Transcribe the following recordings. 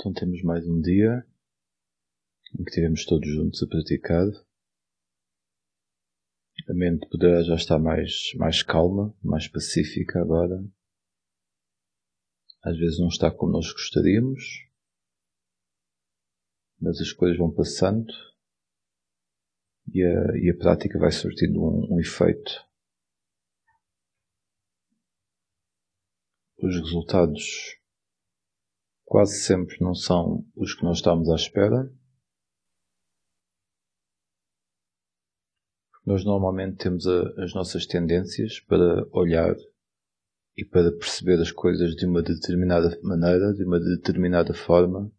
Então temos mais um dia em que estivemos todos juntos a praticar. A mente poderá já estar mais, mais calma, mais pacífica agora. Às vezes não está como nós gostaríamos, mas as coisas vão passando e a, e a prática vai surtindo um, um efeito. Os resultados quase sempre não são os que nós estamos à espera. Nós normalmente temos a, as nossas tendências para olhar e para perceber as coisas de uma determinada maneira, de uma determinada forma.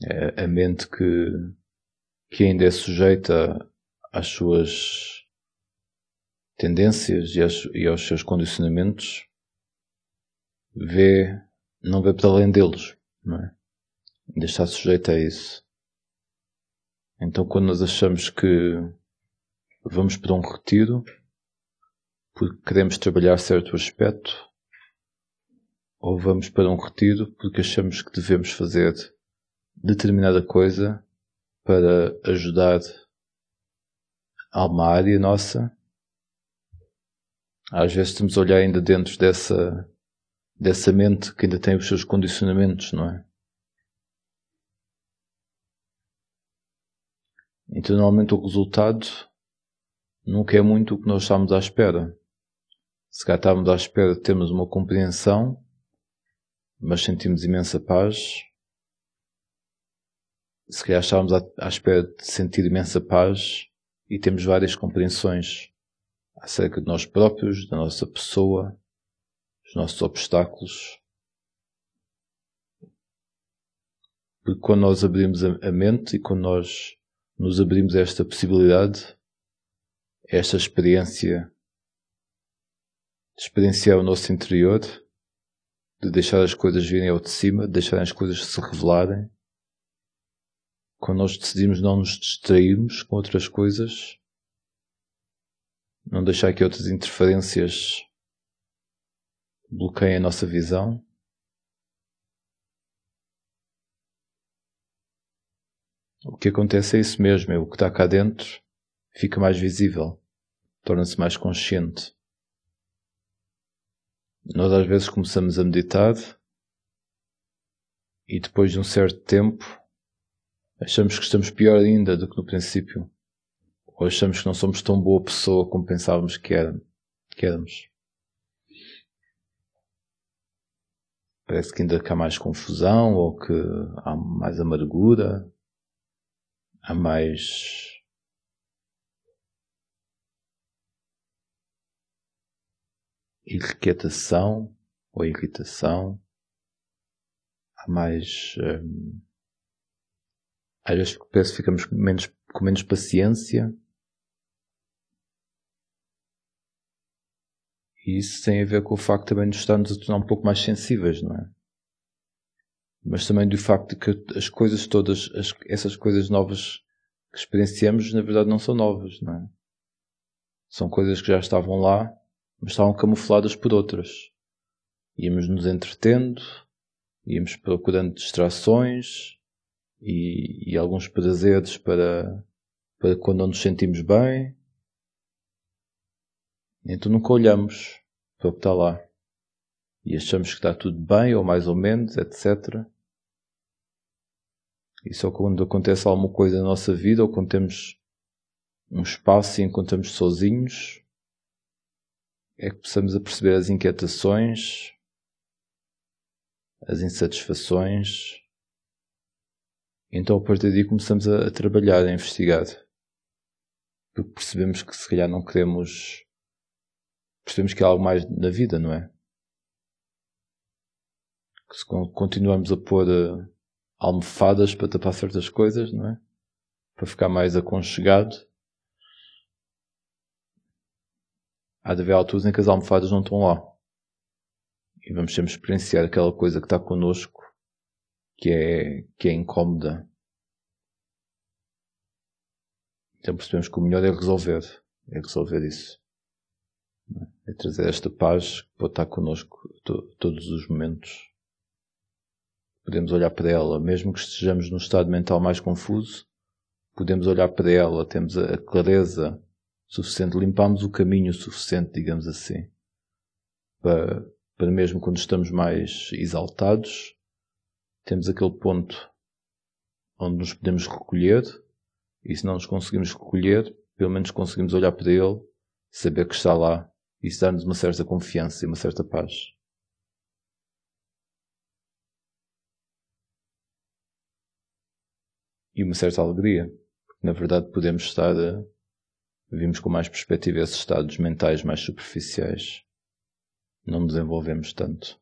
É a mente que, que ainda é sujeita às suas tendências e aos, e aos seus condicionamentos vê não vê para além deles, não é? Ainda está sujeito a isso. Então quando nós achamos que vamos para um retiro porque queremos trabalhar certo aspecto, ou vamos para um retiro porque achamos que devemos fazer determinada coisa para ajudar a uma área nossa, às vezes estamos a olhar ainda dentro dessa dessa mente que ainda tem os seus condicionamentos, não é? Então, normalmente, o resultado nunca é muito o que nós estamos à espera. Se cá estávamos à espera de termos uma compreensão, mas sentimos imensa paz, se calhar estávamos à espera de sentir imensa paz e temos várias compreensões acerca de nós próprios, da nossa pessoa, os nossos obstáculos. Porque quando nós abrimos a mente e quando nós nos abrimos a esta possibilidade, a esta experiência de experienciar o nosso interior, de deixar as coisas virem ao de cima, de deixar as coisas se revelarem. Quando nós decidimos não nos distrairmos com outras coisas, não deixar que outras interferências bloqueia a nossa visão. O que acontece é isso mesmo, é o que está cá dentro fica mais visível, torna-se mais consciente. Nós às vezes começamos a meditar e depois de um certo tempo achamos que estamos pior ainda do que no princípio. Ou achamos que não somos tão boa pessoa como pensávamos que éramos. Parece que ainda há mais confusão ou que há mais amargura, há mais irrequietação ou irritação, há mais. Hum, às vezes parece que ficamos com menos, com menos paciência. E isso tem a ver com o facto também de estarmos a tornar um pouco mais sensíveis, não é? Mas também do facto de que as coisas todas, as, essas coisas novas que experienciamos, na verdade não são novas, não é? São coisas que já estavam lá, mas estavam camufladas por outras. Íamos nos entretendo, íamos procurando distrações e, e alguns prazeres para, para quando não nos sentimos bem. Então nunca olhamos para o que está lá. E achamos que está tudo bem, ou mais ou menos, etc. E só quando acontece alguma coisa na nossa vida, ou quando temos um espaço e encontramos sozinhos, é que possamos a perceber as inquietações, as insatisfações. Então, a partir daí, começamos a, a trabalhar, a investigar. Porque percebemos que se calhar não queremos percebemos que há algo mais na vida, não é? Que se continuamos a pôr uh, almofadas para tapar certas coisas, não é? Para ficar mais aconchegado. Há de haver alturas em que as almofadas não estão lá. E vamos sempre experienciar aquela coisa que está connosco, que é, que é incómoda. Então percebemos que o melhor é resolver. É resolver isso é trazer esta paz que pode estar connosco to todos os momentos. podemos olhar para ela, mesmo que estejamos num estado mental mais confuso, podemos olhar para ela, temos a clareza suficiente, limpamos o caminho suficiente, digamos assim, para, para mesmo quando estamos mais exaltados, temos aquele ponto onde nos podemos recolher, e se não nos conseguimos recolher, pelo menos conseguimos olhar para ele, saber que está lá, e isso dá-nos uma certa confiança e uma certa paz. e uma certa alegria. Porque, na verdade, podemos estar. A, vimos com mais perspectiva esses estados mentais mais superficiais. Não desenvolvemos tanto.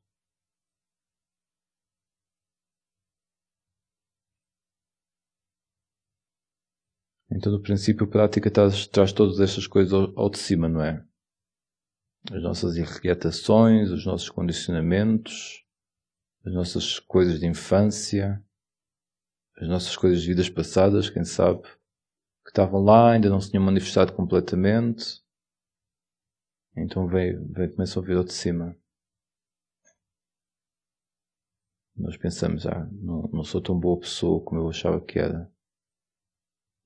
Então, no princípio, a prática traz, todas estas coisas ao de cima, não é? As nossas irritações, os nossos condicionamentos, as nossas coisas de infância, as nossas coisas de vidas passadas, quem sabe, que estavam lá, ainda não se tinham manifestado completamente. Então veio, veio começa a ouvir ao de cima. Nós pensamos, ah, não, não sou tão boa pessoa como eu achava que era.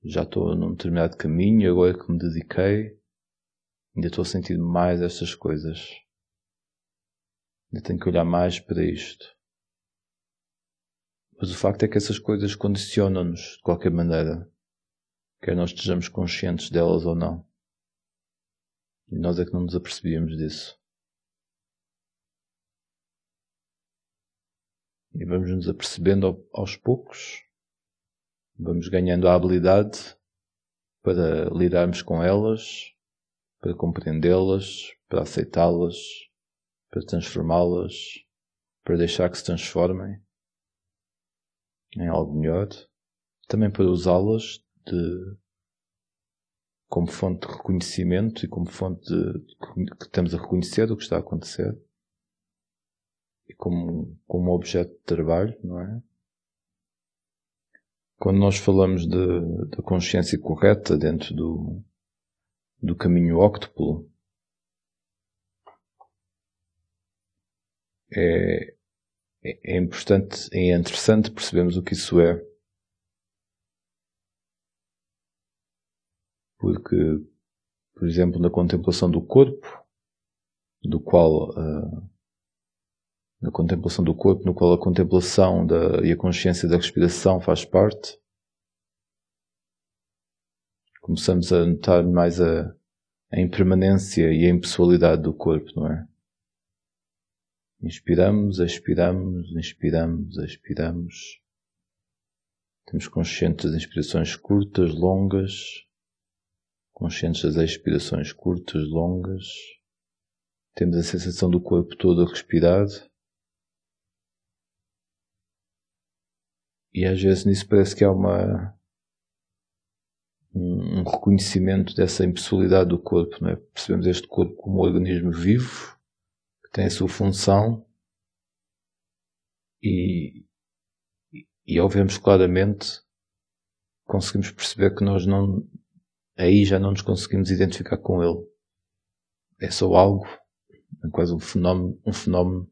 Já estou num determinado caminho, agora que me dediquei, ainda estou a sentir mais estas coisas. Ainda tenho que olhar mais para isto. Mas o facto é que essas coisas condicionam-nos de qualquer maneira, quer nós estejamos conscientes delas ou não. E nós é que não nos apercebíamos disso. E vamos nos apercebendo aos poucos, vamos ganhando a habilidade para lidarmos com elas, para compreendê-las, para aceitá-las, para transformá-las, para deixar que se transformem em algo melhor, também para usá-las de, como fonte de reconhecimento e como fonte de, que estamos a reconhecer do que está a acontecer e como, como objeto de trabalho, não é? Quando nós falamos da consciência correta dentro do, do caminho óctuplo, é, é, é importante, é interessante percebermos o que isso é. Porque, por exemplo, na contemplação do corpo, do qual uh, na contemplação do corpo, no qual a contemplação da, e a consciência da respiração faz parte, começamos a notar mais a, a impermanência e a impessoalidade do corpo, não é? Inspiramos, expiramos, inspiramos, expiramos. Temos conscientes das inspirações curtas, longas, conscientes das expirações curtas, longas. Temos a sensação do corpo todo a respirar. E às vezes nisso parece que há uma, um reconhecimento dessa impessoalidade do corpo, não é? Percebemos este corpo como um organismo vivo, tem a sua função e, e ao vermos claramente conseguimos perceber que nós não aí já não nos conseguimos identificar com ele. É só algo, é quase um fenómeno, um fenómeno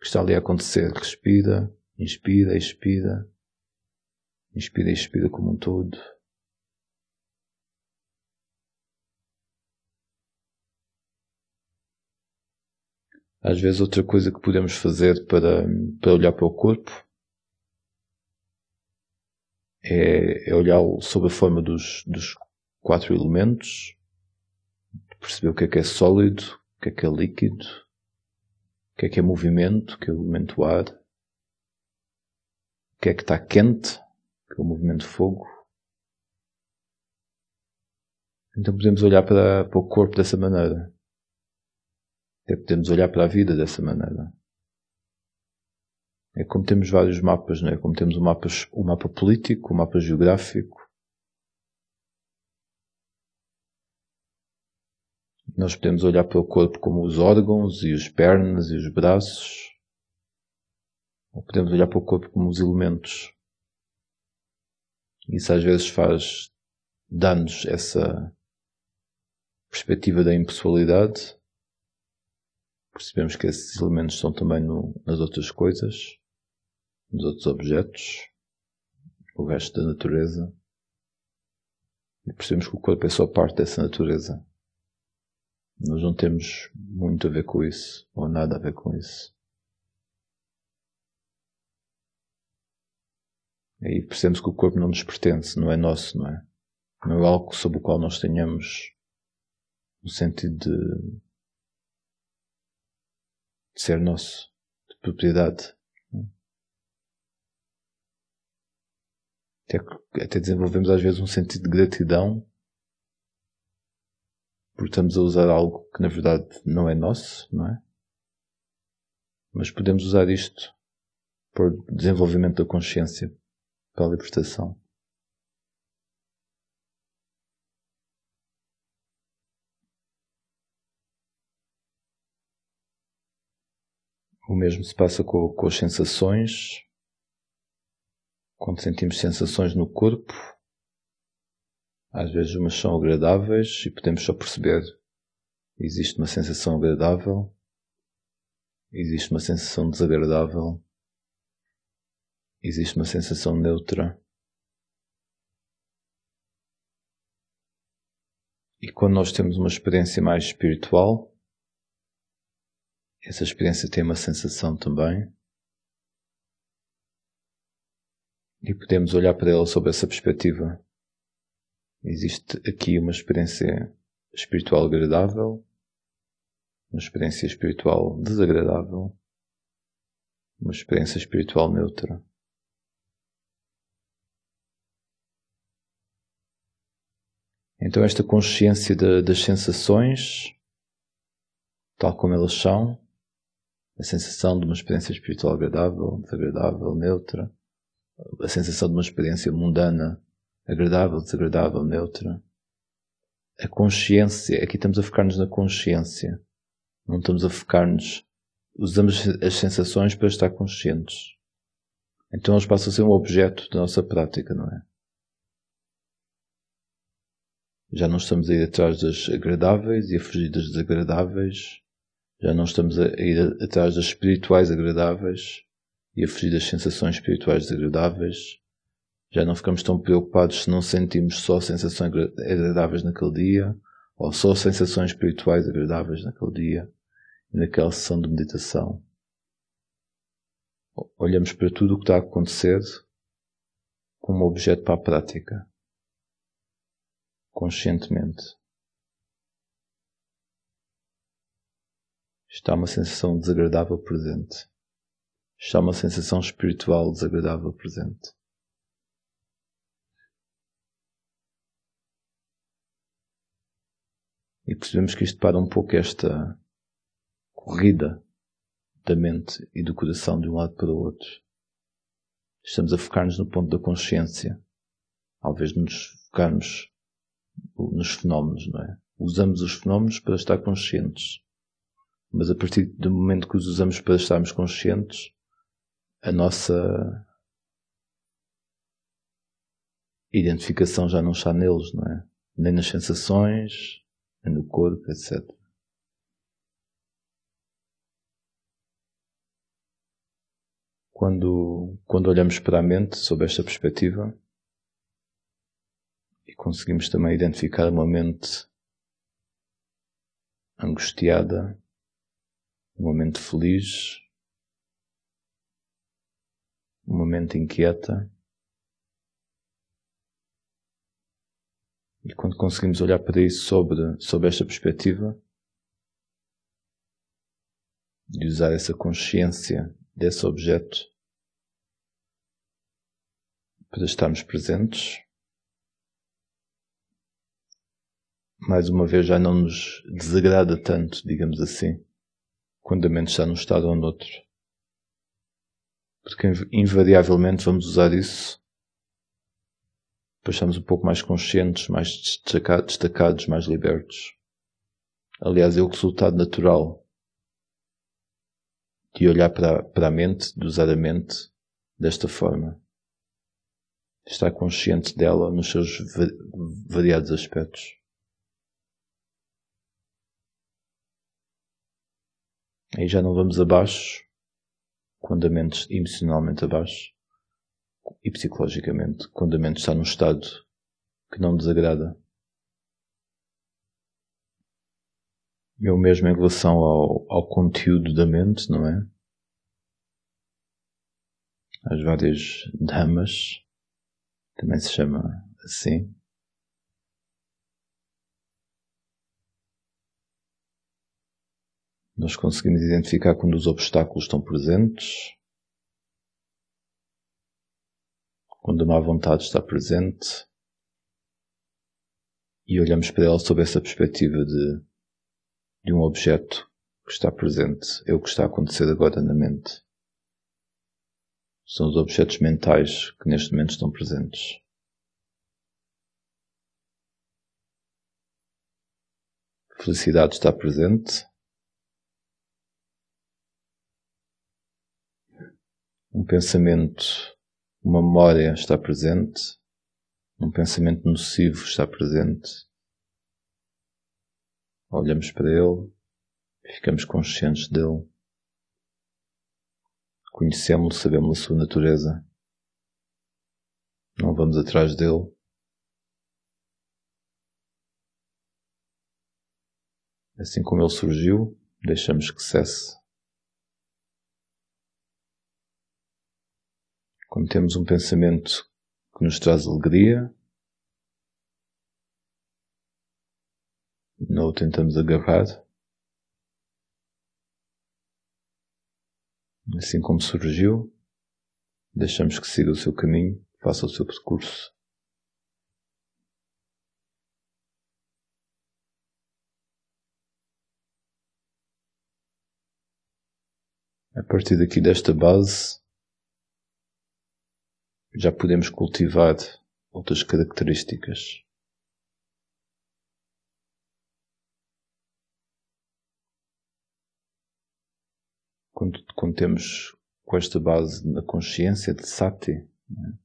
que está ali a acontecer. Respira, inspira, expira, inspira e expira como um todo. Às vezes outra coisa que podemos fazer para, para olhar para o corpo é, é olhá-lo sob a forma dos, dos quatro elementos, perceber o que é que é sólido, o que é que é líquido, o que é que é movimento, que é o elemento ar, o que é que está quente, que é o movimento fogo. Então podemos olhar para, para o corpo dessa maneira. Até podemos olhar para a vida dessa maneira. É como temos vários mapas, não é? Como temos o mapa, o mapa político, o mapa geográfico. Nós podemos olhar para o corpo como os órgãos e os pernas e os braços. Ou podemos olhar para o corpo como os elementos. Isso às vezes faz, dá-nos essa perspectiva da impessoalidade percebemos que esses elementos estão também no, nas outras coisas, nos outros objetos, o resto da natureza. E percebemos que o corpo é só parte dessa natureza. Nós não temos muito a ver com isso, ou nada a ver com isso. Aí percebemos que o corpo não nos pertence, não é nosso, não é? Não é algo sobre o qual nós tenhamos um sentido de, de ser nosso, de propriedade. Até, até desenvolvemos às vezes um sentido de gratidão porque estamos a usar algo que na verdade não é nosso, não é? Mas podemos usar isto para o desenvolvimento da consciência, para a libertação. O mesmo se passa com, com as sensações. Quando sentimos sensações no corpo, às vezes umas são agradáveis e podemos só perceber existe uma sensação agradável, existe uma sensação desagradável, existe uma sensação neutra. E quando nós temos uma experiência mais espiritual, essa experiência tem uma sensação também. E podemos olhar para ela sob essa perspectiva. Existe aqui uma experiência espiritual agradável, uma experiência espiritual desagradável, uma experiência espiritual neutra. Então, esta consciência de, das sensações, tal como elas são, a sensação de uma experiência espiritual agradável, desagradável, neutra, a sensação de uma experiência mundana agradável, desagradável, neutra. A consciência, aqui estamos a focar-nos na consciência. Não estamos a focar-nos. Usamos as sensações para estar conscientes. Então eles passam a ser um objeto da nossa prática, não é? Já não estamos a ir atrás das agradáveis e a fugir das desagradáveis. Já não estamos a ir atrás das espirituais agradáveis e a fugir das sensações espirituais desagradáveis. Já não ficamos tão preocupados se não sentimos só sensações agradáveis naquele dia, ou só sensações espirituais agradáveis naquele dia, naquela sessão de meditação. Olhamos para tudo o que está a acontecer como objeto para a prática, conscientemente. Está uma sensação desagradável presente. Está uma sensação espiritual desagradável presente. E percebemos que isto para um pouco esta corrida da mente e do coração de um lado para o outro. Estamos a focar-nos no ponto da consciência, ao invés de nos focarmos nos fenómenos, não é? Usamos os fenómenos para estar conscientes. Mas a partir do momento que os usamos para estarmos conscientes, a nossa identificação já não está neles, não é? Nem nas sensações, no corpo, etc. Quando, quando olhamos para a mente sob esta perspectiva e conseguimos também identificar uma mente angustiada, uma mente feliz, uma mente inquieta, E quando conseguimos olhar para isso sobre, sobre esta perspectiva, de usar essa consciência desse objeto para estarmos presentes, mais uma vez já não nos desagrada tanto, digamos assim, quando a mente está num estado ou noutro. Porque invariavelmente vamos usar isso depois estamos um pouco mais conscientes, mais destacados, mais libertos. Aliás, é o resultado natural de olhar para, para a mente, de usar a mente desta forma. Estar consciente dela nos seus variados aspectos. Aí já não vamos abaixo, quando a mente emocionalmente abaixo e psicologicamente, quando a mente está num estado que não desagrada. É o mesmo em relação ao, ao conteúdo da mente, não é? As várias damas, também se chama assim. Nós conseguimos identificar quando os obstáculos estão presentes, quando a má vontade está presente, e olhamos para ela sob essa perspectiva de, de um objeto que está presente, é o que está a acontecer agora na mente. São os objetos mentais que neste momento estão presentes. Felicidade está presente. Um pensamento, uma memória está presente. Um pensamento nocivo está presente. Olhamos para ele, ficamos conscientes dele. Conhecemos-lo, sabemos a sua natureza. Não vamos atrás dele. Assim como ele surgiu, deixamos que cesse. Quando temos um pensamento que nos traz alegria. Não o tentamos agarrar. Assim como surgiu, deixamos que siga o seu caminho, faça o seu percurso. A partir daqui desta base, já podemos cultivar outras características. Quando, temos com esta base na consciência de sati, né?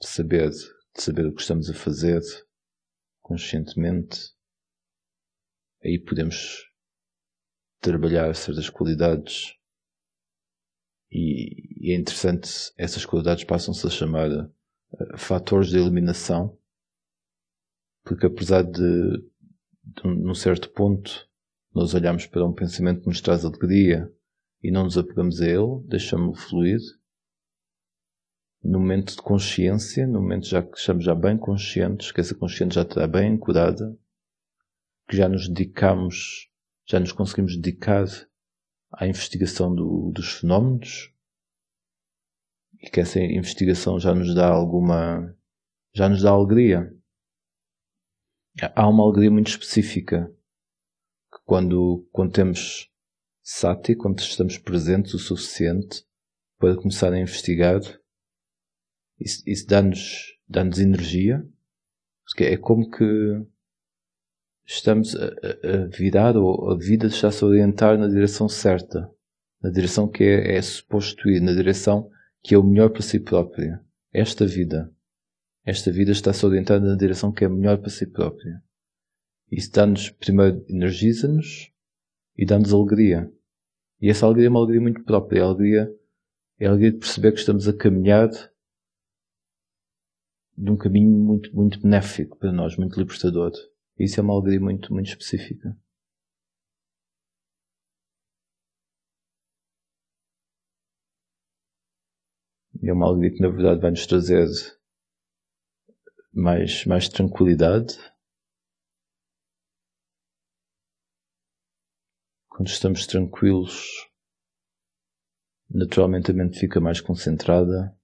de saber, de saber o que estamos a fazer conscientemente, aí podemos trabalhar certas qualidades e, e é interessante, essas qualidades passam-se a chamar uh, fatores de eliminação, porque apesar de, de, num certo ponto, nós olhamos para um pensamento que nos traz alegria e não nos apegamos a ele, deixamos-lo fluir, no momento de consciência, no momento já que estamos já bem conscientes, que essa consciência já está bem ancorada, que já nos dedicamos, já nos conseguimos dedicar à investigação do, dos fenómenos e que essa investigação já nos dá alguma, já nos dá alegria. Há uma alegria muito específica que quando, quando temos sati, quando estamos presentes o suficiente para começar a investigar, isso, isso dá-nos, dá-nos energia, porque é como que estamos a, a virar ou a vida está-se a orientar na direção certa, na direção que é, é suposto ir, na direção que é o melhor para si própria. Esta vida. Esta vida está-se orientada na direção que é melhor para si própria. Isso dá-nos, primeiro, energiza-nos e dá-nos alegria. E essa alegria é uma alegria muito própria. É a alegria, é a alegria de perceber que estamos a caminhar de um caminho muito, muito benéfico para nós, muito libertador. Isso é uma alegria muito, muito específica. É uma alegria que na verdade vai nos trazer mais, mais tranquilidade. Quando estamos tranquilos, naturalmente a mente fica mais concentrada.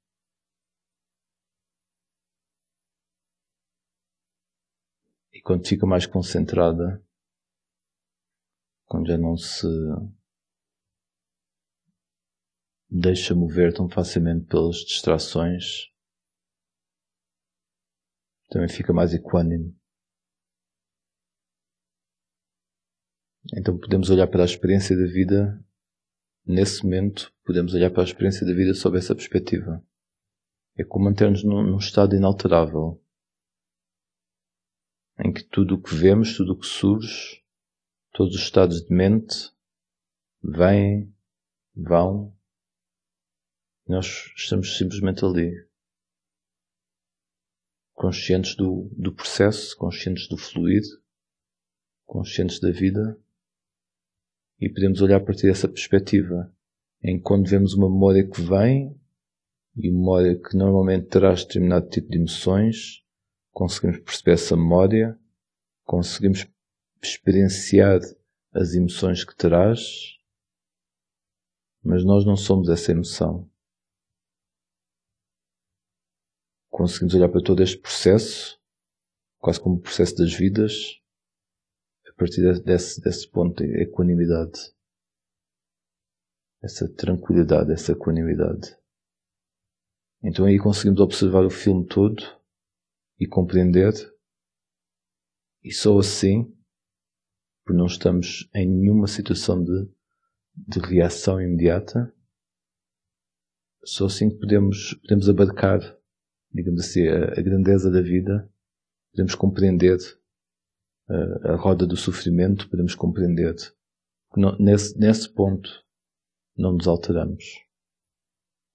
Quando fica mais concentrada, quando já não se deixa mover tão facilmente pelas distrações, também fica mais equânime. Então podemos olhar para a experiência da vida, nesse momento, podemos olhar para a experiência da vida sob essa perspectiva. É como manter-nos num, num estado inalterável, em que tudo o que vemos, tudo o que surge, todos os estados de mente, vêm, vão, Nós estamos simplesmente ali, conscientes do, do processo, conscientes do fluido, conscientes da vida, e podemos olhar a partir dessa perspectiva, em que quando vemos uma memória que vem, e uma memória que normalmente traz determinado tipo de emoções, conseguimos perceber essa memória, conseguimos experienciar as emoções que traz, mas nós não somos essa emoção. Conseguimos olhar para todo este processo, quase como o processo das vidas, a partir desse, desse ponto de equanimidade. Essa tranquilidade, essa equanimidade. Então aí conseguimos observar o filme todo e compreender, e só assim, porque não estamos em nenhuma situação de, de reação imediata, só assim podemos, podemos abarcar digamos assim, a, a grandeza da vida, podemos compreender a, a roda do sofrimento, podemos compreender. Não, nesse, nesse ponto não nos alteramos.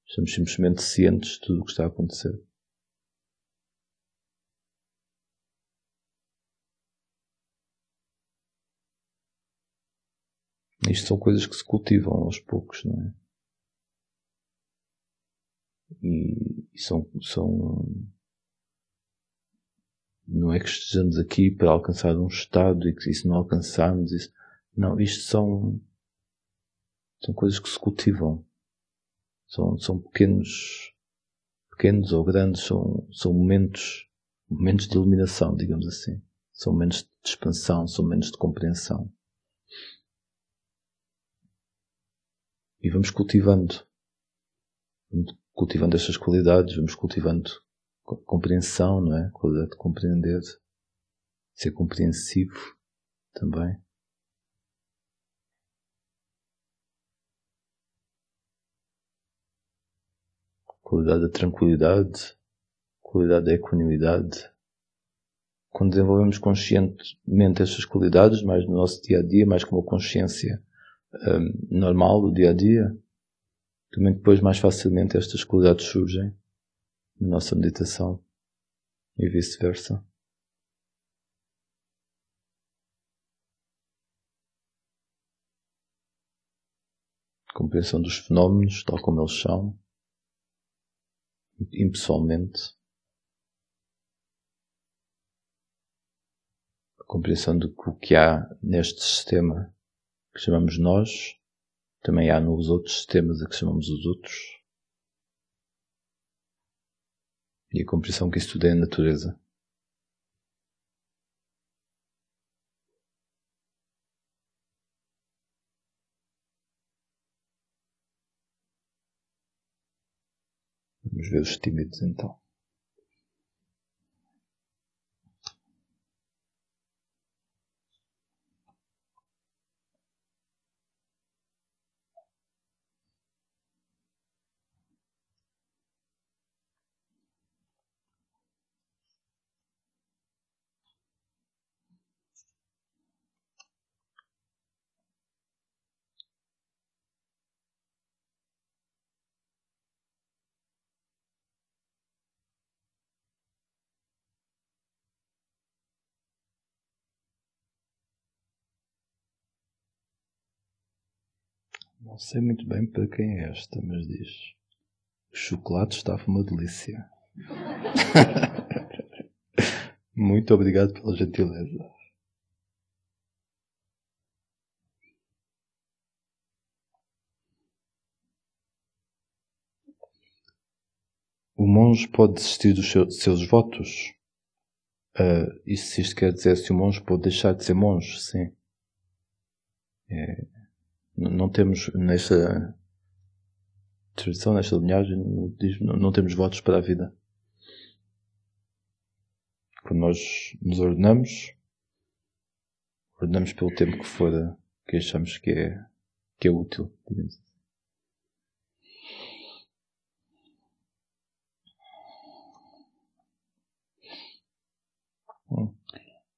Estamos simplesmente cientes de tudo o que está a acontecer. Isto são coisas que se cultivam aos poucos, não é? E, e são, são. Não é que estejamos aqui para alcançar um estado e que se não alcançarmos, isso, não, isto são, são coisas que se cultivam. São, são pequenos, pequenos ou grandes, são, são momentos, momentos de iluminação, digamos assim. São momentos de expansão, são momentos de compreensão. E vamos cultivando cultivando estas qualidades, vamos cultivando compreensão, não é? Qualidade de compreender, ser compreensivo também. Qualidade da tranquilidade, qualidade da equanimidade. Quando desenvolvemos conscientemente estas qualidades, mais no nosso dia a dia, mais com uma consciência um, normal do dia a dia, também depois mais facilmente estas qualidades surgem na nossa meditação e vice-versa. Compreensão dos fenómenos tal como eles são, impessoalmente. A compreensão do que há neste sistema que chamamos nós também há nos outros sistemas a que chamamos os outros. E a compreensão que isso tudo é a natureza. Vamos ver os tímidos então. Não sei muito bem para quem é esta, mas diz: O chocolate estava uma delícia. muito obrigado pela gentileza. O monge pode desistir dos seus votos? Uh, isso isto quer dizer se o monge pode deixar de ser monge, sim. É, não temos nesta tradição, nesta linhagem, não, temos votos para a vida. Quando nós nos ordenamos, ordenamos pelo tempo que for que achamos que é, que é útil, digamos.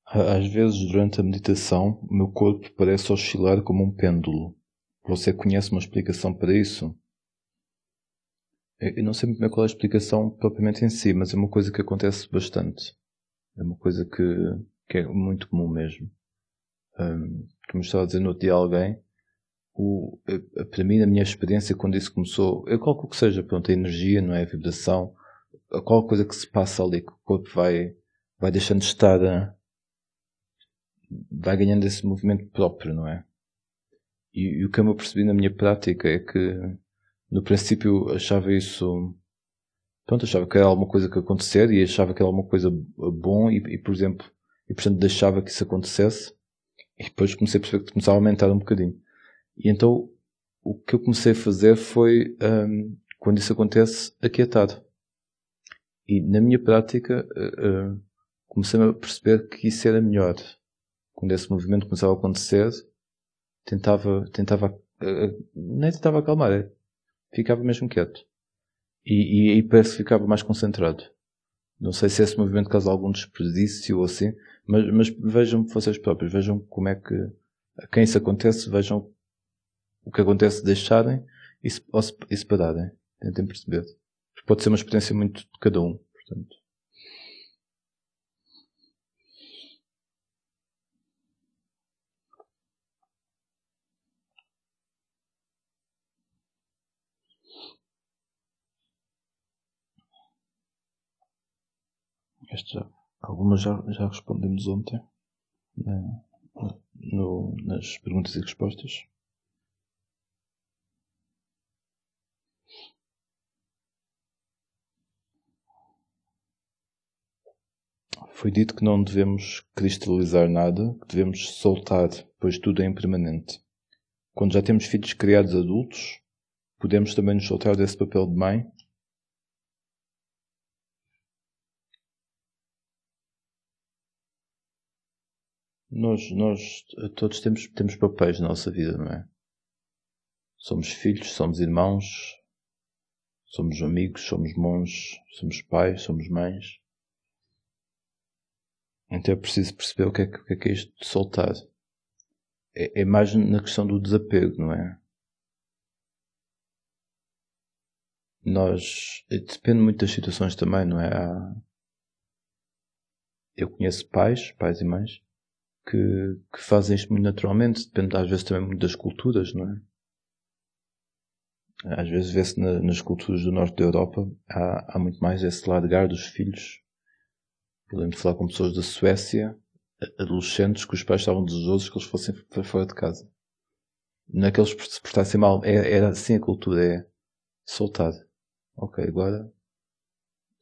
Às vezes, durante a meditação, o meu corpo parece oscilar como um pêndulo. Você conhece uma explicação para isso? Eu não sei muito bem qual é a explicação propriamente em si, mas é uma coisa que acontece bastante. É uma coisa que, que é muito comum mesmo. Um, como estava a dizer no outro dia alguém, o, para mim, na minha experiência, quando isso começou, eu coloco que seja, pronto, a energia, não é? A vibração, qualquer coisa que se passa ali, que o corpo vai, vai deixando de estar, a, vai ganhando esse movimento próprio, não é? E, e, o que eu me percebi na minha prática é que no princípio achava isso pronto, achava que era alguma coisa que acontecer e achava que era alguma coisa bom e, e por exemplo, e portanto deixava que isso acontecesse e depois comecei a perceber que começava a aumentar um bocadinho. E então o que eu comecei a fazer foi, um, quando isso acontece, aquietar. E na minha prática uh, uh, comecei a perceber que isso era melhor. Quando esse movimento começava a acontecer, tentava, tentava, uh, nem tentava acalmar, é, ficava mesmo quieto. E, e, e parece que ficava mais concentrado. Não sei se esse movimento causa algum desperdício ou assim, mas, mas vejam vocês próprios, vejam como é que, a quem isso acontece, vejam o que acontece deixarem e se, ou se, e se pararem. Tentem perceber. Pode ser uma experiência muito de cada um, portanto. Esta, algumas já, já respondemos ontem né, no, nas perguntas e respostas. Foi dito que não devemos cristalizar nada, que devemos soltar, pois tudo é impermanente. Quando já temos filhos criados adultos, podemos também nos soltar desse papel de mãe Nós, nós todos temos, temos papéis na nossa vida, não é? Somos filhos, somos irmãos, somos amigos, somos monges, somos pais, somos mães. Então é preciso perceber o que é, o que é, que é isto de soltar. É, é mais na questão do desapego, não é? Nós. Depende muito das situações também, não é? Eu conheço pais, pais e mães, que, que fazem isto muito naturalmente, depende às vezes também muito das culturas, não é? Às vezes vê-se na, nas culturas do norte da Europa, há, há muito mais esse largar dos filhos. De falar com pessoas da Suécia, adolescentes, que os pais estavam desejosos que eles fossem para fora de casa. Não é que eles se portassem mal, é, era assim a cultura, é soltar. Ok, agora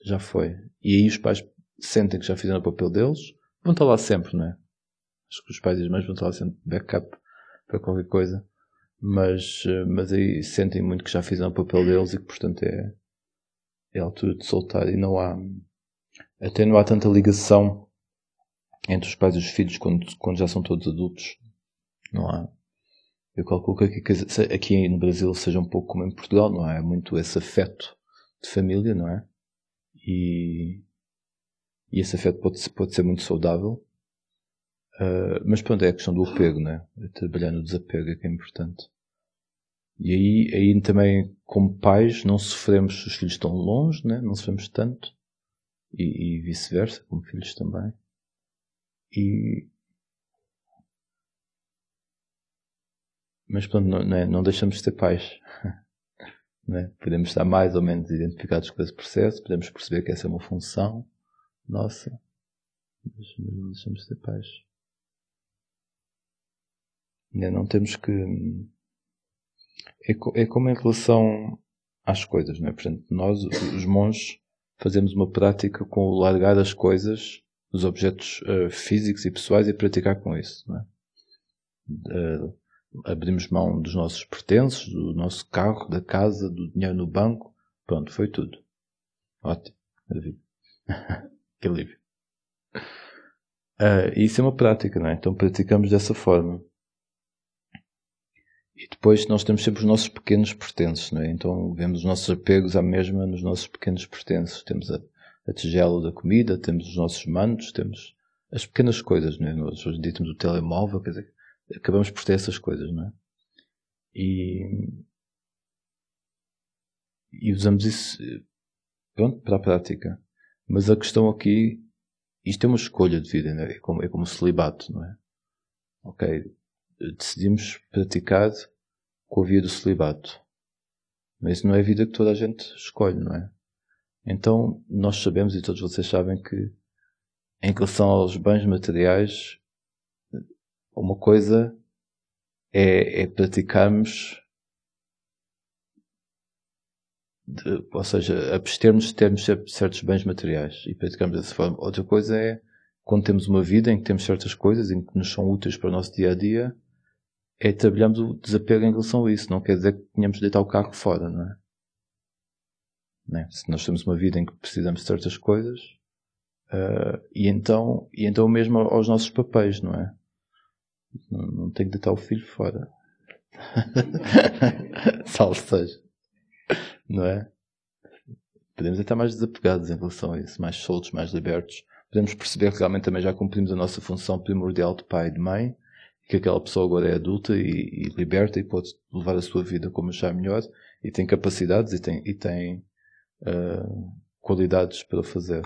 já foi. E aí os pais sentem que já fizeram o papel deles, vão estar lá sempre, não é? Acho que os pais e as mães vão estar sempre backup para qualquer coisa. Mas, eh, mas aí sentem muito que já fizeram o papel deles e que, portanto, é, é a altura de soltar. E não há, até não há tanta ligação entre os pais e os filhos quando, quando já são todos adultos. Não há. Eu calculo que aqui, no Brasil seja um pouco como em Portugal, não há muito esse afeto de família, não é? E, e esse afeto pode, pode ser muito saudável Uh, mas pronto, é a questão do apego, né? Trabalhar no desapego é que é importante. E aí, aí também, como pais, não sofremos se os filhos estão longe, né? Não sofremos tanto. E, e vice-versa, como filhos também. E... Mas pronto, não, não, é? não deixamos de ser pais. né? Podemos estar mais ou menos identificados com esse processo, podemos perceber que essa é uma função nossa, mas não deixamos de ser pais. Não temos que. É, é como em relação às coisas, não é? Portanto, nós, os monges, fazemos uma prática com o largar as coisas, os objetos uh, físicos e pessoais e praticar com isso, não é? Uh, abrimos mão dos nossos pertences, do nosso carro, da casa, do dinheiro no banco. Pronto, foi tudo. Ótimo. Maravilha. que alívio. Uh, isso é uma prática, não é? Então praticamos dessa forma. E depois nós temos sempre os nossos pequenos pertences, não é? Então vemos os nossos apegos à mesma nos nossos pequenos pertences. Temos a, a tigela da comida, temos os nossos mantos, temos as pequenas coisas, não é? Nós hoje em dia temos o telemóvel, quer dizer, acabamos por ter essas coisas, não é? E, e usamos isso pronto, para a prática. Mas a questão aqui, isto é uma escolha de vida, é? é? como, é como o celibato, não é? Ok, decidimos praticar com a via do celibato. Mas não é a vida que toda a gente escolhe, não é? Então, nós sabemos, e todos vocês sabem, que em relação aos bens materiais, uma coisa é, é praticarmos, de, ou seja, abstermos de termos certos bens materiais e praticarmos dessa forma. Outra coisa é quando temos uma vida em que temos certas coisas em que nos são úteis para o nosso dia a dia, é trabalharmos o desapego em relação a isso. Não quer dizer que tenhamos de deitar o carro fora, não é? Não é? Se nós temos uma vida em que precisamos de certas coisas, uh, e então, e então mesmo aos nossos papéis, não é? Não, não tenho que deitar o filho fora. Salve seja. Não é? Podemos estar mais desapegados em relação a isso, mais soltos, mais libertos podemos perceber que realmente também já cumprimos a nossa função primordial de pai e de mãe, que aquela pessoa agora é adulta e, e liberta e pode levar a sua vida como achar melhor, e tem capacidades e tem, e tem uh, qualidades para fazer.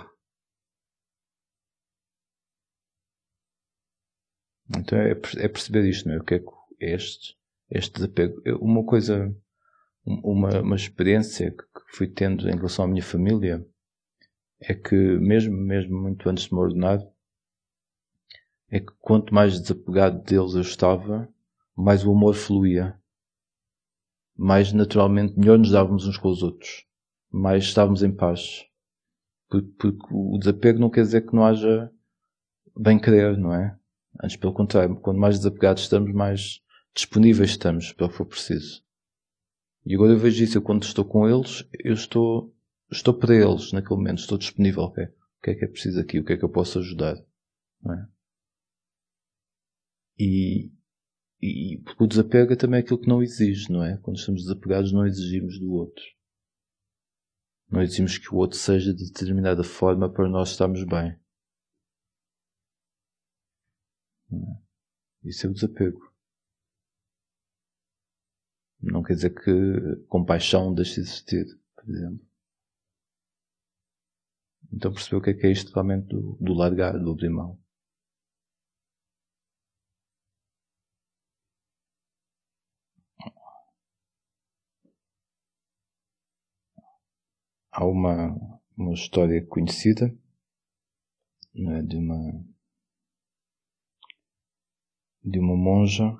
Então é, é perceber isto, não é? O que é, é este, este desapego. Uma coisa, uma, uma experiência que fui tendo em relação à minha família, é que, mesmo, mesmo muito antes de me ordenar, é que quanto mais desapegado deles eu estava, mais o amor fluía. Mais naturalmente, melhor nos dávamos uns com os outros. Mais estávamos em paz. Porque, porque o desapego não quer dizer que não haja bem-querer, não é? Antes, pelo contrário, quanto mais desapegados estamos, mais disponíveis estamos para o que for preciso. E agora eu vejo isso, eu quando estou com eles, eu estou estou para eles naquele momento, estou disponível. Okay? O que é que é preciso aqui? O que é que eu posso ajudar? Não é? E, e porque o desapego é também aquilo que não exige, não é? Quando estamos desapegados, não exigimos do outro. Não exigimos que o outro seja de determinada forma para nós estarmos bem. É? Isso é o desapego. Não quer dizer que compaixão deixe de existir, por exemplo. Então percebeu o que é que é isto realmente do, do largar, do abrir mão. Há uma, uma história conhecida é, de uma de uma monja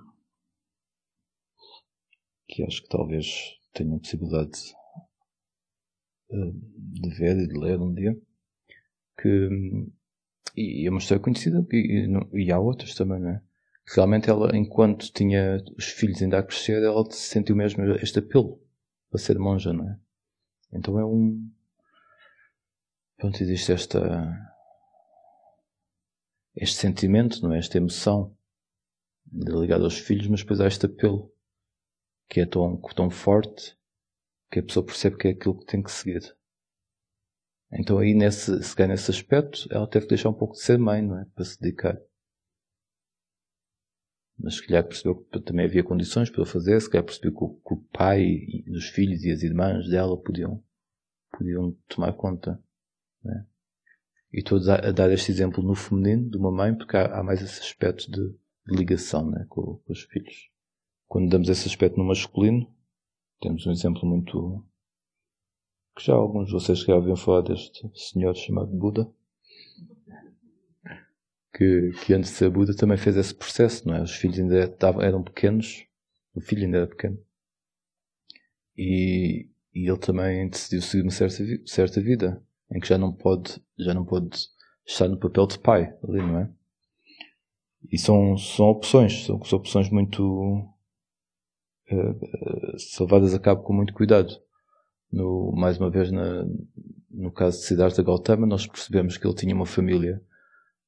que acho que talvez tenha a possibilidade de, de ver e de ler um dia que e é uma história conhecida e, e há outras também, não é? Realmente ela, enquanto tinha os filhos ainda a crescer, ela sentiu mesmo este apelo para ser monja, não é? Então é um. Pronto, existe esta. Este sentimento, não é? Esta emoção ligada aos filhos, mas depois há este apelo que é tão, tão forte que a pessoa percebe que é aquilo que tem que seguir. Então aí nesse, se calhar nesse aspecto, ela teve que deixar um pouco de ser mãe, não é? Para se dedicar. Mas se calhar percebeu que também havia condições para fazer, se calhar percebeu que o, que o pai e os filhos e as irmãs dela podiam, podiam tomar conta. É? E estou a dar este exemplo no feminino de uma mãe, porque há, há mais esse aspecto de, de ligação né, com, com, os filhos. Quando damos esse aspecto no masculino, temos um exemplo muito, que já alguns de vocês já ouviram falar deste senhor chamado Buda, que, que antes de ser Buda também fez esse processo, não é? Os filhos ainda estavam, eram pequenos, o filho ainda era pequeno, e, e ele também decidiu seguir uma certa, certa vida, em que já não pode, já não pode estar no papel de pai ali, não é? E são, são opções, são, são opções muito uh, salvadas a cabo com muito cuidado no, mais uma vez na, no caso de Siddhartha Gautama, nós percebemos que ele tinha uma família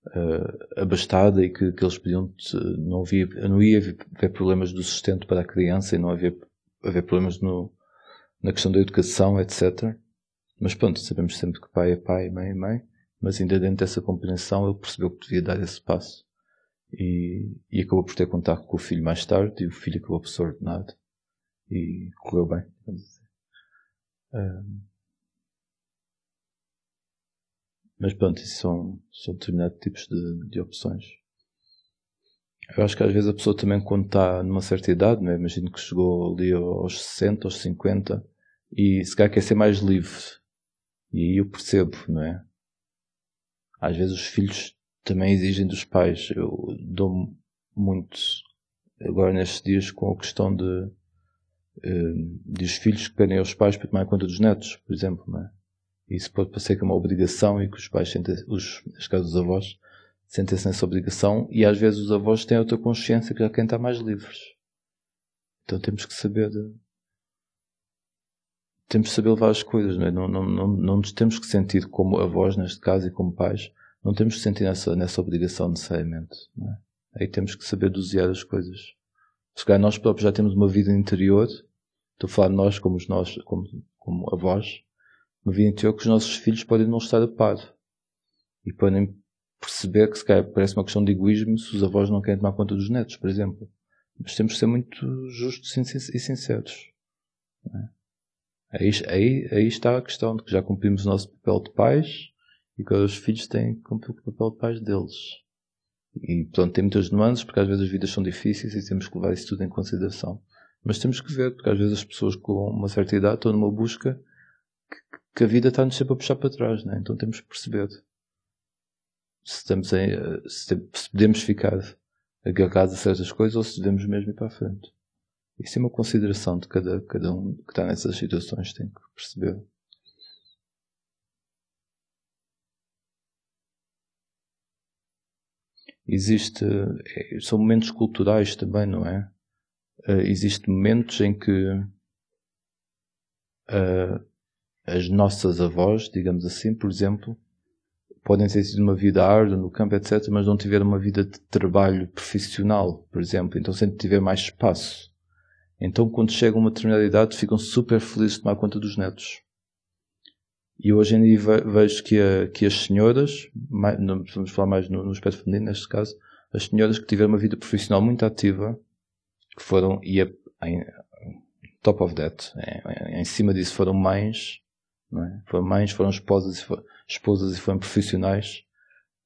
uh, abastada e que, que eles podiam, não, havia, não ia haver problemas do sustento para a criança e não havia haver problemas no, na questão da educação, etc. Mas pronto, sabemos sempre que pai é pai, mãe é mãe, mas ainda dentro dessa compreensão ele percebeu que devia dar esse passo. E, e acabou por ter contato com o filho mais tarde e o filho acabou por ser ordenado. E correu bem. Um, mas pronto, isso são, são determinados tipos de, de opções. Eu acho que às vezes a pessoa também, quando está numa certa idade, né, imagino que chegou ali aos 60, aos 50, e se calhar quer ser mais livre. E aí eu percebo, não é? Às vezes os filhos também exigem dos pais. Eu dou muito agora nestes dias com a questão de, uh, dos filhos que pedem aos pais para tomar conta dos netos, por exemplo, não é? Isso pode parecer que é uma obrigação e que os pais sentem, os, neste caso os avós, sentem-se nessa obrigação e às vezes os avós têm outra consciência que já querem estar mais livres. Então temos que saber temos que saber levar as coisas, não, é? não, não, não, não nos temos que sentir como avós, neste caso, e como pais, não temos que sentir nessa, nessa obrigação necessariamente. É? Aí temos que saber dosear as coisas. Se calhar nós próprios já temos uma vida interior, estou a falar nós como, nós, como, como avós, vida interior que os nossos filhos podem não estar a par. E podem perceber que se calhar parece uma questão de egoísmo se os avós não querem tomar conta dos netos, por exemplo. Mas temos que ser muito justos e sinceros. É? Aí, aí, aí está a questão de que já cumprimos o nosso papel de pais e que os filhos têm que cumprir o papel de pais deles. E pronto, tem muitas nuances porque às vezes as vidas são difíceis e temos que levar isso tudo em consideração. Mas temos que ver, porque às vezes as pessoas com uma certa idade estão numa busca que, a vida está-nos sempre a puxar para trás, né? então temos que perceber se, estamos em, se podemos ficar agarrados a certas coisas ou se devemos mesmo ir para a frente. Isso é uma consideração de cada, cada um que está nessas situações, tem que perceber. Existe, é, são momentos culturais também, não é? Uh, Existem momentos em que uh, as nossas avós, digamos assim, por exemplo, podem ter tido uma vida árdua no campo, etc., mas não tiveram uma vida de trabalho profissional, por exemplo. Então sempre tiver mais espaço. Então, quando chegam a uma determinada idade, ficam super felizes de tomar conta dos netos. E hoje em dia vejo que, a, que as senhoras, mais, não vamos falar mais no, no aspecto feminino neste caso, as senhoras que tiveram uma vida profissional muito ativa, que foram, e a, em, top of that, em, em, cima disso foram mães, é? foram mães, foram esposas, e foram, esposas e foram profissionais.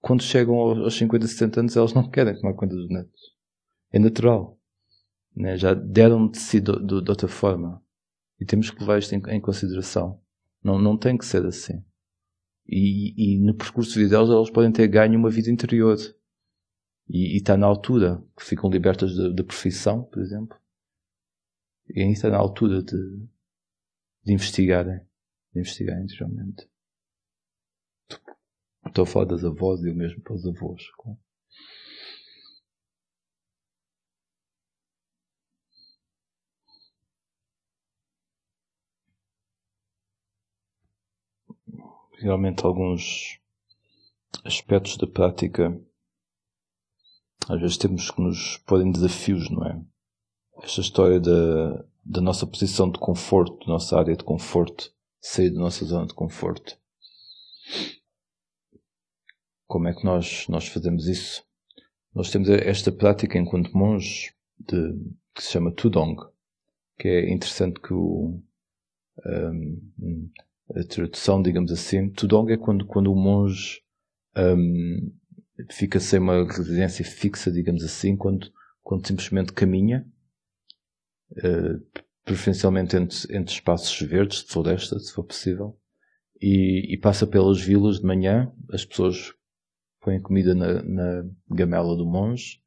Quando chegam aos 50, 70 anos, elas não querem tomar conta dos netos. É natural né? já deram de si de, de, de, outra forma. E temos que levar isto em, em, consideração. Não, não tem que ser assim. E, e no percurso de vida delas, elas podem ter ganho uma vida interior. E, e está na altura, que ficam libertas da profissão, por exemplo. E ainda está na altura de, de investigarem. De investigarem interiormente. Estou a falar das avós e eu mesmo para os avós. Realmente alguns aspectos da prática às vezes temos que nos pôr em desafios, não é? Esta história da, da nossa posição de conforto, da nossa área de conforto, sair da nossa zona de conforto. Como é que nós, nós fazemos isso? Nós temos esta prática enquanto monges de, que se chama Tudong, que é interessante que o, um, a tradução, digamos assim. Tudong é quando, quando o monge um, fica sem uma residência fixa, digamos assim, quando, quando simplesmente caminha, uh, preferencialmente entre, entre espaços verdes, de floresta, se for possível, e, e, passa pelas vilas de manhã, as pessoas põem comida na, na gamela do monge,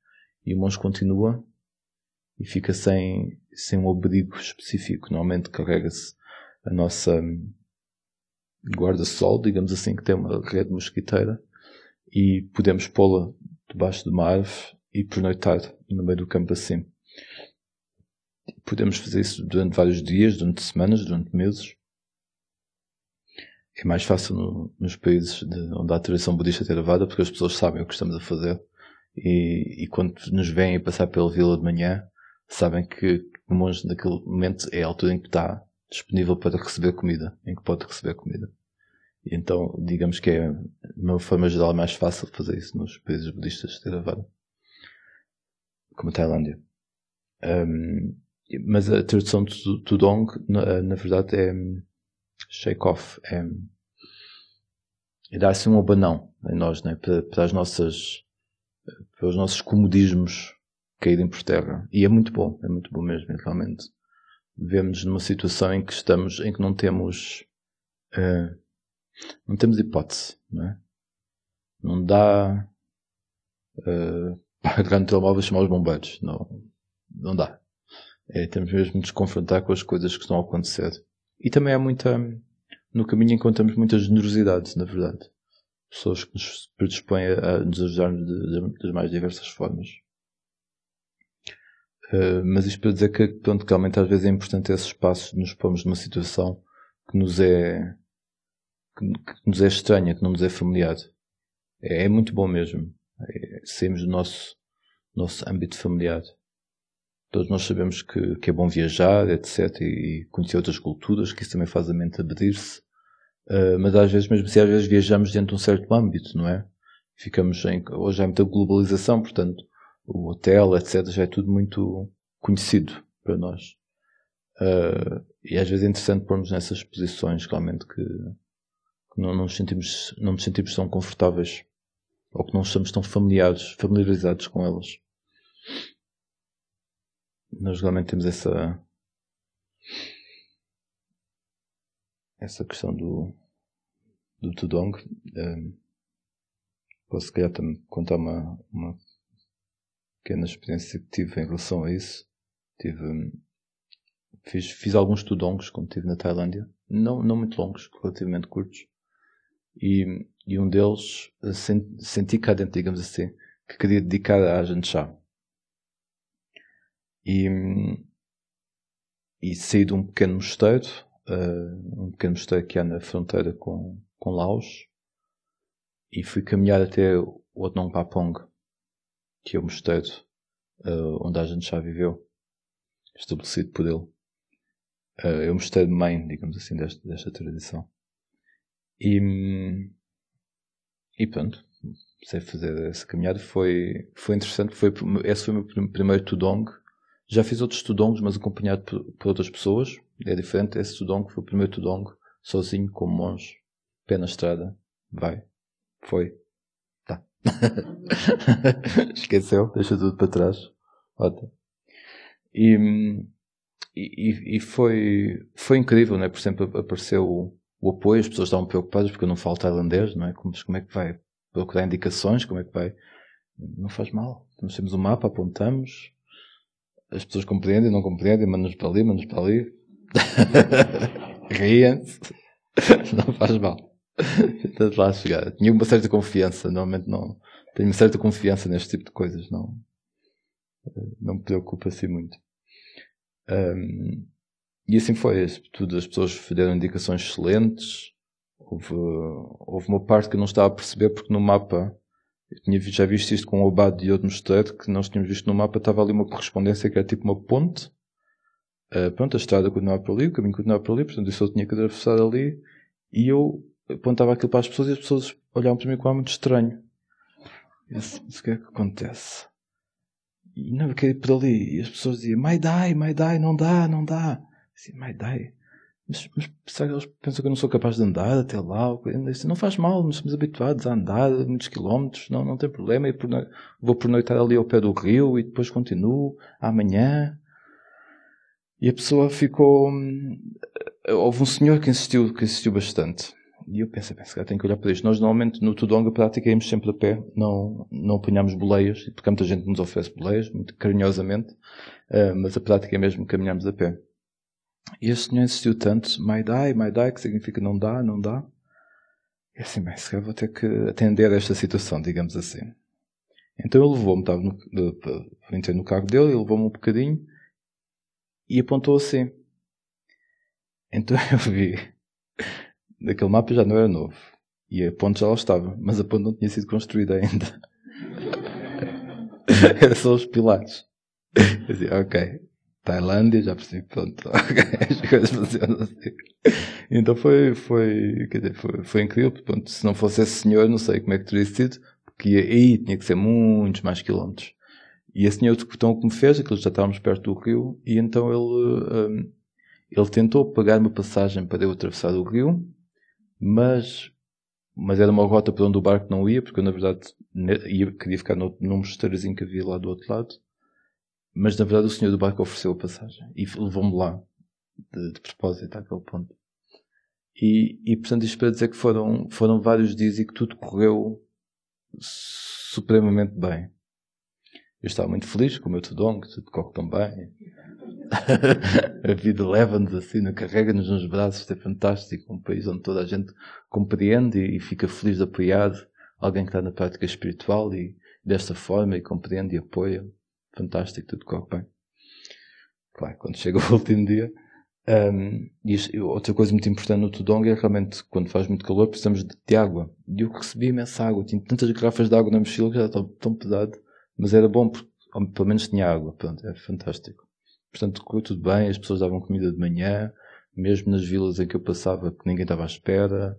e o monge continua e fica sem, sem um abrigo específico. Normalmente carrega-se a nossa guarda-sol, digamos assim, que tem uma rede mosquiteira e podemos pô-la debaixo de uma árvore e pernoitar no meio do campo assim. Podemos fazer isso durante vários dias, durante semanas, durante meses. É mais fácil no, nos países de, onde a tradição budista é elevada, porque as pessoas sabem o que estamos a fazer. E, e quando nos veem passar pela vila de manhã, sabem que o monge naquele momento é a altura em que está disponível para receber comida, em que pode receber comida. E então, digamos que é, de uma forma geral, mais fácil fazer isso nos países budistas de Theravada, como a Tailândia. Um, mas a tradução de Tudong, na, na, verdade, é shake off. É, é dar-se um abanão em nós, né? para, para as nossas, para os nossos comodismos caírem por terra. E é muito bom, é muito bom mesmo, realmente. Vemos numa situação em que estamos, em que não temos, não temos hipótese, não é? Não dá, para entrar no telemóvel chamar os bombeiros. Não, não dá. É, temos mesmo de nos confrontar com as coisas que estão a acontecer. E também há muita, no caminho encontramos muita generosidade, na verdade. Pessoas que nos predispõem a, nos ajudar das mais diversas formas. Uh, mas isto para dizer que, pronto, realmente às vezes é importante esses passos de nos pormos numa situação que nos é, que, que nos é estranha, que não nos é familiar. É, é muito bom mesmo. É, saímos do nosso, nosso âmbito familiar. Todos nós sabemos que, que é bom viajar, etc. E, conhecer outras culturas, que isso também faz a mente abrir-se. Uh, mas às vezes, mesmo se às vezes viajamos dentro de um certo âmbito, não é? Ficamos em, hoje há muita globalização, portanto, o hotel, etc. já é tudo muito conhecido para nós. Uh, e às vezes é interessante pormos nessas posições, realmente, que, que não, não, nos sentimos, não nos sentimos tão confortáveis. Ou que não estamos tão familiares, familiarizados com elas nós realmente temos essa essa questão do do Tudong um, posso calhar também contar uma, uma pequena experiência que tive em relação a isso. Tive hum, fiz, fiz alguns Tudongs quando estive na Tailândia não, não muito longos, relativamente curtos e, e um deles eh, senti, senti cá dentro, digamos assim que queria dedicar a Ajahn Chah e, e saí de um pequeno mosteiro, uh, um pequeno mosteiro que há na fronteira com, com Laos, e fui caminhar até o Otnong Papong, que é o mosteiro uh, onde a gente já viveu, estabelecido por ele. Uh, é o mosteiro mãe, digamos assim, desta, desta tradição. E, e pronto, sei fazer essa caminhada. Foi, foi interessante. Foi, esse foi o meu primeiro Tudong já fiz outros tudongos, mas acompanhado por, por, outras pessoas. É diferente. Esse tudong foi o primeiro tudong, sozinho, como monge, pé na estrada. Vai. Foi. Tá. Esqueceu, deixa tudo para trás. Ótimo. E, e, e, foi, foi incrível, né? Por exemplo, apareceu o, o, apoio, as pessoas estavam preocupadas porque eu não falo tailandês, não é? Como, como é que vai procurar indicações? Como é que vai? Não faz mal. Nós temos o um mapa, apontamos, as pessoas compreendem, não compreendem, mandam-nos para ali, mandam-nos para ali. Riem-se. Não faz mal. Tento lá chegar. Tinha uma certa confiança, normalmente não. Tenho uma certa confiança neste tipo de coisas, não. Não me preocupa assim muito. Um, e assim foi. Tudo, as pessoas deram indicações excelentes. Houve, houve uma parte que eu não estava a perceber porque no mapa eu tinha já visto isto com o Obad e outro mosteiro que nós tínhamos visto no mapa, estava ali uma correspondência que era tipo uma ponte. Uh, pronto, a estrada continuava por ali, o caminho continuava por ali, portanto eu só tinha que atravessar ali e eu apontava aquilo para as pessoas e as pessoas olhavam para mim com ar muito estranho. Mas o que é que acontece? E não, eu queria ir por ali. E as pessoas diziam, Mai dai, Mai dai, não dá, não dá. Assim, Mai dai. Mas, mas será que eles pensam que eu não sou capaz de andar até lá? Disse, não faz mal, nós somos habituados a andar muitos quilómetros, não, não tem problema. Por, vou pernoitar ali ao pé do rio e depois continuo amanhã. E a pessoa ficou. Hum, houve um senhor que insistiu, que insistiu bastante. E eu pensei, penso que tenho que olhar para isto. Nós normalmente no Tudonga prática íamos sempre a pé, não, não apanhamos boleias, porque muita gente nos oferece boleias, muito carinhosamente, uh, mas a prática é mesmo caminharmos a pé. E este senhor insistiu tanto, my die, que significa não dá, não dá. E assim, bem, se calhar vou ter que atender a esta situação, digamos assim. Então ele levou-me, estava no, entrei no carro dele, ele levou-me um bocadinho e apontou assim. Então eu vi, daquele mapa já não era novo. E a ponte já lá estava, mas a ponte não tinha sido construída ainda. era só os pilares. Eu dizia, ok, Tailândia, já percebi, pronto, as coisas funcionam assim. Então foi, foi, quer dizer, foi, foi incrível, pronto, se não fosse esse senhor, não sei como é que teria sido, porque aí tinha que ser muitos mais quilómetros. E esse senhor, então, que me fez, aquilo já estávamos perto do rio, e então ele, um, ele tentou pagar uma passagem para eu atravessar o rio, mas, mas era uma rota para onde o barco não ia, porque eu, na verdade, ia, queria ficar no, num mosteirozinho que havia lá do outro lado. Mas, na verdade, o senhor do barco ofereceu a passagem e levou-me lá, de, de propósito, àquele ponto. E, e, portanto, isto para dizer que foram, foram vários dias e que tudo correu supremamente bem. Eu estava muito feliz com o meu tudong, tudo corre tão bem. a vida leva-nos assim, carrega-nos nos braços, isto é fantástico. Um país onde toda a gente compreende e fica feliz de apoiar alguém que está na prática espiritual e desta forma e compreende e apoia. Fantástico, tudo corre bem. Claro, quando chega o último dia. Um, e outra coisa muito importante no Tudong é realmente, quando faz muito calor, precisamos de, de água. E eu recebi imensa água. Tinha tantas garrafas de água na mochila que já estava tão pesado. Mas era bom porque pelo menos tinha água. Pronto, é fantástico. Portanto, correu tudo bem, as pessoas davam comida de manhã, mesmo nas vilas em que eu passava, que ninguém estava à espera,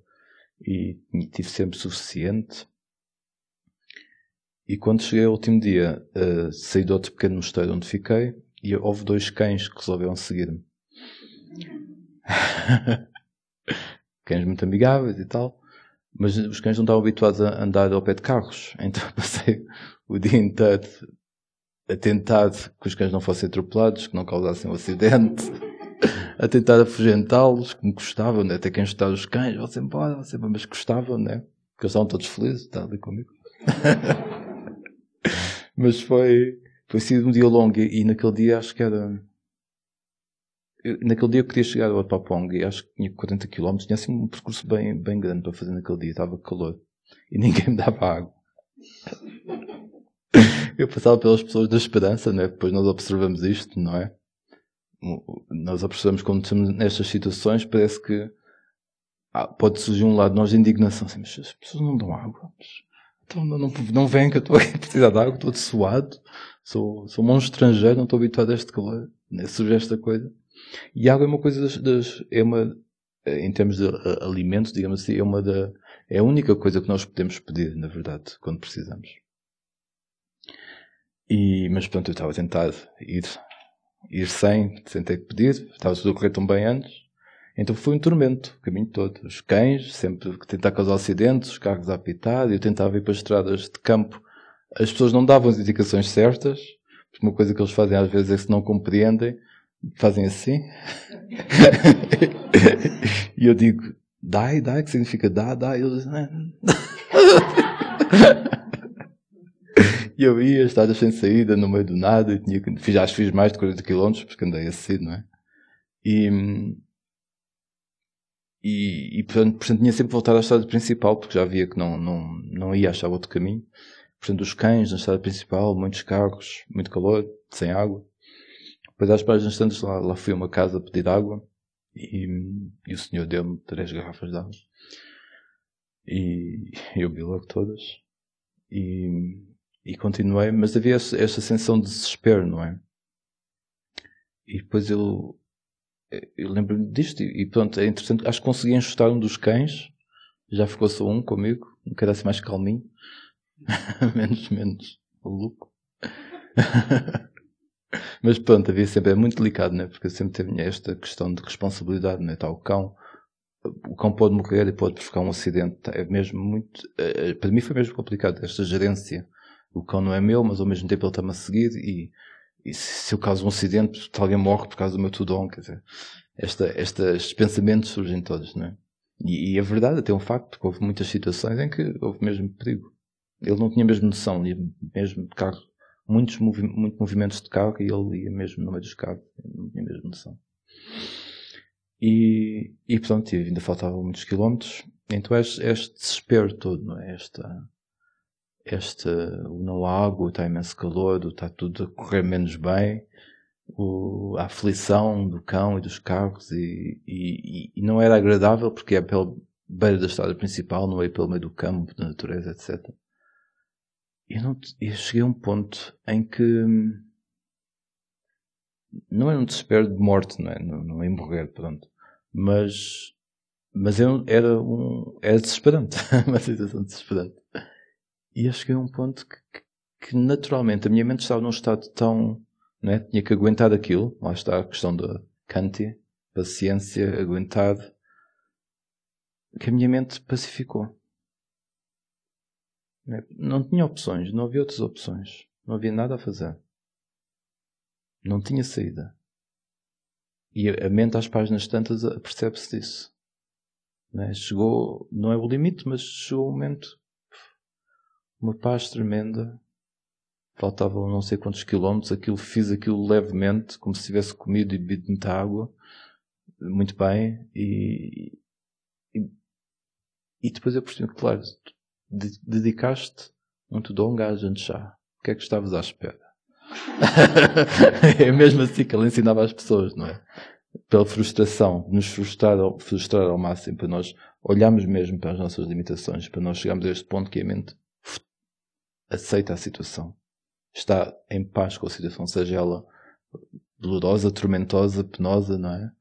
e tive sempre suficiente. E quando cheguei ao último dia, uh, saí do outro pequeno mosteiro onde fiquei, e houve dois cães que resolveram seguir-me. cães muito amigáveis e tal, mas os cães não estavam habituados a andar ao pé de carros, então passei o dia inteiro a tentar que os cães não fossem atropelados, que não causassem um acidente, a tentar afugentá-los, que me custavam, né? até quem estava os cães, você embora, você mas custavam, né? Porque eles estavam todos felizes, está ali comigo. Mas foi, foi sido um dia longo e, e, naquele dia acho que era, naquele dia eu queria chegar ao Papong e acho que tinha 40 km, tinha assim um percurso bem, bem grande para fazer naquele dia, estava calor e ninguém me dava água. Eu passava pelas pessoas da esperança, né? Depois nós observamos isto, não é? Nós observamos quando estamos nestas situações, parece que ah, pode surgir um lado de nós de indignação, assim, mas as pessoas não dão água. Então, não, não, vem que eu estou aqui a precisar de água, estou suado, sou, sou um estrangeiro, não estou habituado a este calor, surge esta coisa. E água é uma coisa das, das é uma, em termos de alimentos, digamos assim, é uma da, é a única coisa que nós podemos pedir, na verdade, quando precisamos. E, mas pronto, eu estava tentado ir, ir sem, tentei pedir, estava tudo a correr tão bem antes. Então foi um tormento, o caminho todo. Os cães, sempre que tentar causar acidentes, os carros a apitar, eu tentava ir para as estradas de campo. As pessoas não davam as indicações certas, porque uma coisa que eles fazem às vezes é que se não compreendem, fazem assim. e eu digo, dai, dai, que significa dá, dá, e eles dizem, E eu ia, estradas sem saída, no meio do nada, e tinha, que fiz mais de 40 km, porque andei assim, não é? E, e, e portanto, portanto, tinha sempre voltado à estrada principal, porque já via que não, não, não ia achar outro caminho. Portanto, os cães na estrada principal, muitos carros, muito calor, sem água. Depois, às páginas tantas, lá, lá fui a uma casa pedir água e, e o senhor deu-me três garrafas de água. E eu vi logo todas. E, e continuei, mas havia essa sensação de desespero, não é? E depois eu, eu lembro-me disto e, pronto, é interessante. Acho que consegui enxutar um dos cães, já ficou só um comigo, um bocado assim mais calminho, menos, menos maluco. Mas pronto, havia sempre, é muito delicado, né? Porque sempre tinha esta questão de responsabilidade, né? Está o cão, o cão pode morrer e pode provocar um acidente. É mesmo muito, eh, para mim foi mesmo complicado, esta gerência o cão não é meu, mas ao mesmo tempo ele está-me a seguir e, e se eu causo um acidente, alguém morre por causa do meu tudão, quer dizer, esta, estes pensamentos surgem todos, não é? E, e é verdade, até um facto, porque houve muitas situações em que houve mesmo perigo. Ele não tinha mesmo noção, ia mesmo de carro, muitos movi muitos movimentos de carro e ele ia mesmo no meio dos carros, não tinha mesmo noção. E, e pronto, ainda faltavam muitos quilómetros, então este, este desespero todo, não é? Esta, este, não há água, está imenso calor, está tudo a correr menos bem, o, a aflição do cão e dos carros e, e, e, não era agradável porque é pela beira da estrada principal, não é pelo meio do campo, da natureza, etc. E não, eu cheguei a um ponto em que não era um desespero de morte, não é? Não, não é morrer, pronto. Mas, mas era, era um, era desesperante. uma situação desesperante. E eu cheguei a um ponto que, que, naturalmente a minha mente estava num estado tão. Né, tinha que aguentar aquilo. Lá está a questão da Kanti, paciência, aguentar, que a minha mente pacificou. Não tinha opções, não havia outras opções. Não havia nada a fazer. Não tinha saída. E a mente às páginas tantas percebe-se disso. É? Chegou, não é o limite, mas chegou o momento. Uma paz tremenda. Faltavam não sei quantos quilómetros. Aquilo, fiz aquilo levemente, como se tivesse comido e bebido muita água. Muito bem. E, e, e depois eu percebi, claro, dedicaste um tudong à chá. O que é que estavas à espera? é mesmo assim que ele ensinava às pessoas, não é? Pela frustração, nos frustrar, frustrar ao máximo, para nós olharmos mesmo para as nossas limitações, para nós chegarmos a este ponto que a mente aceita a situação, está em paz com a situação, seja ela dolorosa, tormentosa, penosa, não é?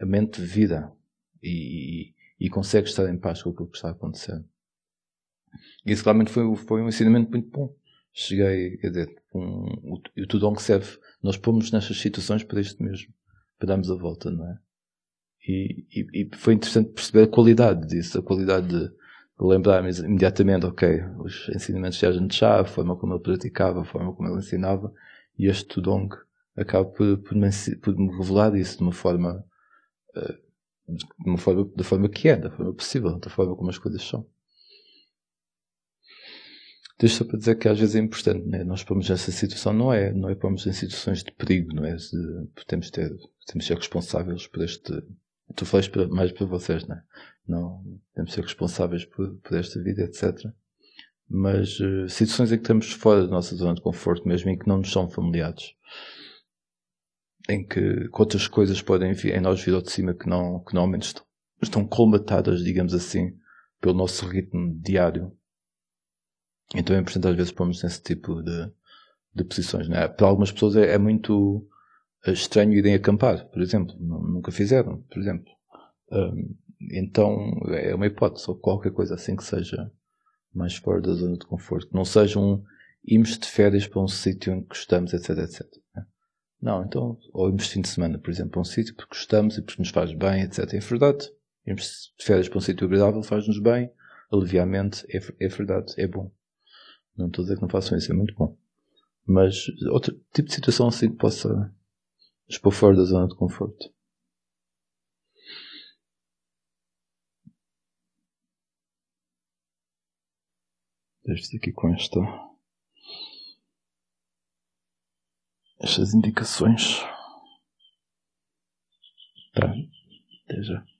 A mente vira e, e, e consegue estar em paz com aquilo que está a acontecer. E isso realmente foi, foi um ensinamento muito bom. Cheguei, quer dizer, um, o, o Tudong serve, nós pomos nestas situações para isto mesmo, para darmos a volta, não é? E, e, e foi interessante perceber a qualidade disso, a qualidade de lembrar-me imediatamente, ok, os ensinamentos de Ajahn Chah, a forma como ele praticava, a forma como ele ensinava, e este Tudong acaba por, por, me, por me revelar isso de uma forma, uh, de uma forma, da forma que é, da forma possível, da forma como as coisas são. Deixa só para dizer que às vezes é importante, né? nós pomos nessa situação, não é, não é pomos em situações de perigo, não é? De, temos, ter, temos ser responsáveis por este. Tu falas mais para vocês, não é? Não, temos ser responsáveis por, por esta vida, etc. Mas uh, situações em que estamos fora da nossa zona de conforto, mesmo em que não nos são familiares, em que, que outras coisas podem vir, em nós vir ao de cima que, não, que normalmente estão, estão colmatadas, digamos assim, pelo nosso ritmo diário então é importante às vezes pormos nesse tipo de, de posições. Né? Para algumas pessoas é, é, muito estranho irem acampar, por exemplo. Nunca fizeram, por exemplo. Então é uma hipótese, ou qualquer coisa assim que seja mais fora da zona de conforto. Não seja um irmos de férias para um sítio em que gostamos, etc, etc. Né? Não, então, ou irmos fim de semana, por exemplo, para um sítio porque gostamos e porque nos faz bem, etc. É verdade. Irmos de férias para um sítio agradável faz-nos bem, aliviamente, é, é verdade, é bom. Não estou a dizer que não façam isso, é muito bom. Mas outro tipo de situação assim que possa Expor fora da zona de conforto. Desde aqui com esta. Estas indicações. Tá. Até já.